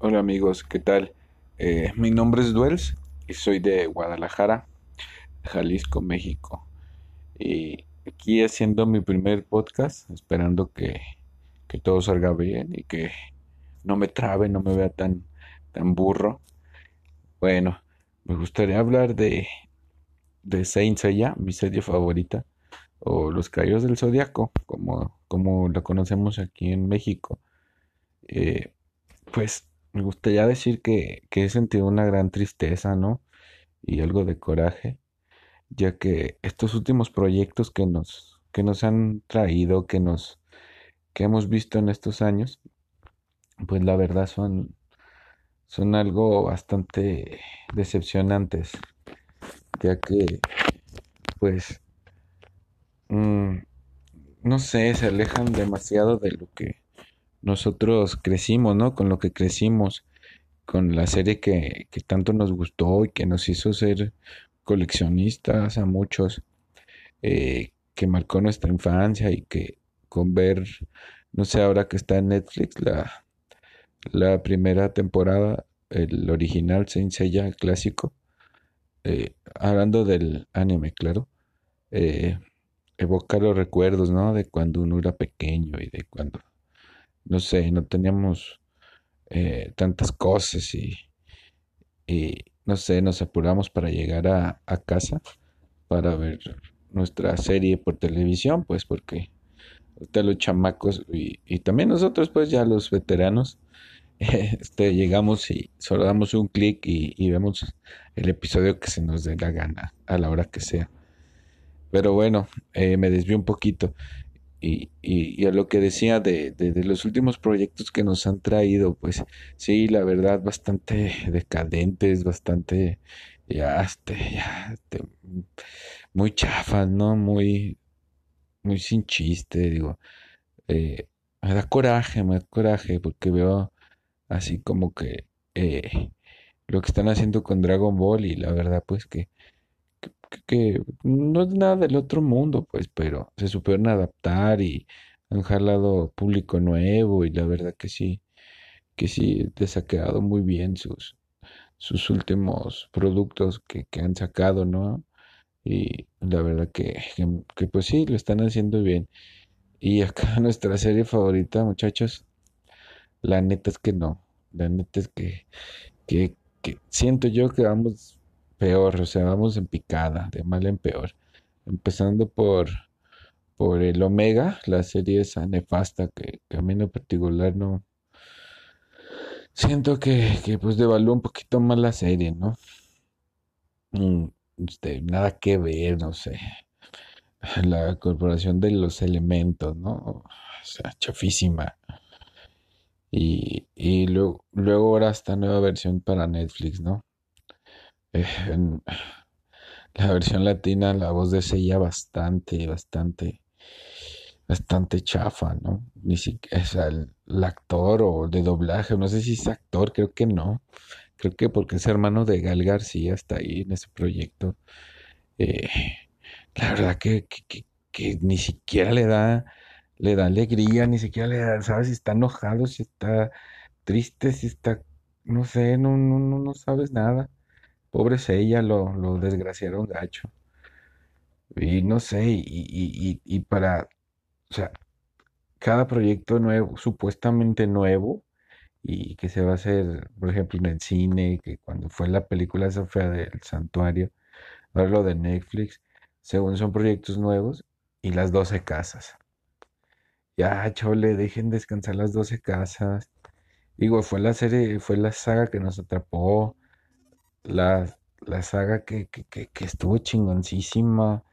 Hola amigos, ¿qué tal? Eh, mi nombre es Duels y soy de Guadalajara, Jalisco, México. Y aquí haciendo mi primer podcast, esperando que, que todo salga bien y que no me trabe, no me vea tan, tan burro. Bueno, me gustaría hablar de, de Saint Seiya, mi serie favorita, o Los Caballeros del Zodiaco, como, como la conocemos aquí en México. Eh, pues me gustaría decir que, he sentido una gran tristeza, ¿no? Y algo de coraje, ya que estos últimos proyectos que nos, que nos han traído, que nos, que hemos visto en estos años, pues la verdad son, son algo bastante decepcionantes, ya que, pues, mm, no sé, se alejan demasiado de lo que nosotros crecimos, ¿no? Con lo que crecimos, con la serie que, que tanto nos gustó y que nos hizo ser coleccionistas a muchos, eh, que marcó nuestra infancia y que con ver, no sé, ahora que está en Netflix la, la primera temporada, el original Saint Seiya clásico, eh, hablando del anime, claro, eh, evoca los recuerdos, ¿no? De cuando uno era pequeño y de cuando no sé, no teníamos eh, tantas cosas y, y, no sé, nos apuramos para llegar a, casa para ver nuestra serie por televisión, pues porque ahorita los chamacos y, también nosotros, pues ya los veteranos, este, llegamos y solo damos un clic y, y vemos el episodio que se nos dé la gana a la hora que sea. Pero bueno, eh, me desvío un poquito. Y, y, a lo que decía de, de, de, los últimos proyectos que nos han traído, pues sí, la verdad, bastante decadentes, bastante, ya, este, ya, este, muy chafas, ¿no? Muy, muy sin chiste, digo. Eh, me da coraje, me da coraje, porque veo así como que eh, lo que están haciendo con Dragon Ball y la verdad, pues que que no es nada del otro mundo, pues, pero se supieron adaptar y han jalado público nuevo y la verdad que sí, que sí les ha quedado muy bien sus, sus últimos productos que, que han sacado, ¿no? Y la verdad que, que, que, pues sí, lo están haciendo bien. Y acá nuestra serie favorita, muchachos, la neta es que no, la neta es que, que, que siento yo que vamos peor, o sea, vamos en picada, de mal en peor. Empezando por, por el Omega, la serie esa nefasta que, a mí en particular no... Siento que, que pues devaluó un poquito más la serie, ¿no? Mm, este, nada que ver, no sé. La corporación de los elementos, ¿no? O sea, chafísima. Y, y luego, luego ahora esta nueva versión para Netflix, ¿no? Eh, en la versión latina, la voz de Sella bastante, bastante, bastante chafa, ¿no? Ni siquiera, o sea, el, actor o de doblaje, no sé si es actor, creo que no. Creo que porque es hermano de Gal García, está ahí en ese proyecto. Eh, la verdad que, que, que, que, ni siquiera le da, le da alegría, ni siquiera le da, ¿sabes? Si está enojado, si está triste, si está, no sé, no, no, no sabes nada. Pobre ella, lo, lo desgraciaron gacho. Y no sé, y, y, y, y para, o sea, cada proyecto nuevo, supuestamente nuevo, y que se va a hacer, por ejemplo, en el cine, que cuando fue la película esa fea del santuario, ahora lo de Netflix, según son proyectos nuevos, y las 12 casas. Ya, chole, dejen descansar las 12 casas. Digo, fue la serie, fue la saga que nos atrapó, la, la saga que, que, que, que estuvo chingoncísima,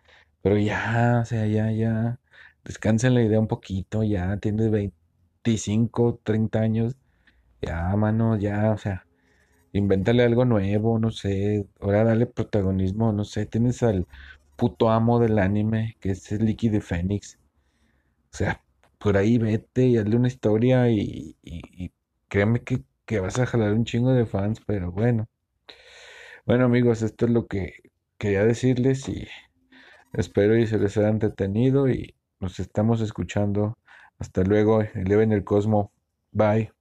pero ya, o sea, ya, ya, descansen la idea un poquito, ya tienes 25, 30 años, ya, mano, ya, o sea, invéntale algo nuevo, no sé, ahora dale protagonismo, no sé, tienes al puto amo del anime, que es el de Fénix, o sea, por ahí vete y hazle una historia y, y créeme que, que vas a jalar un chingo de fans, pero bueno. Bueno amigos, esto es lo que quería decirles y espero y se les haya entretenido y nos estamos escuchando. Hasta luego, eleven el cosmo. Bye.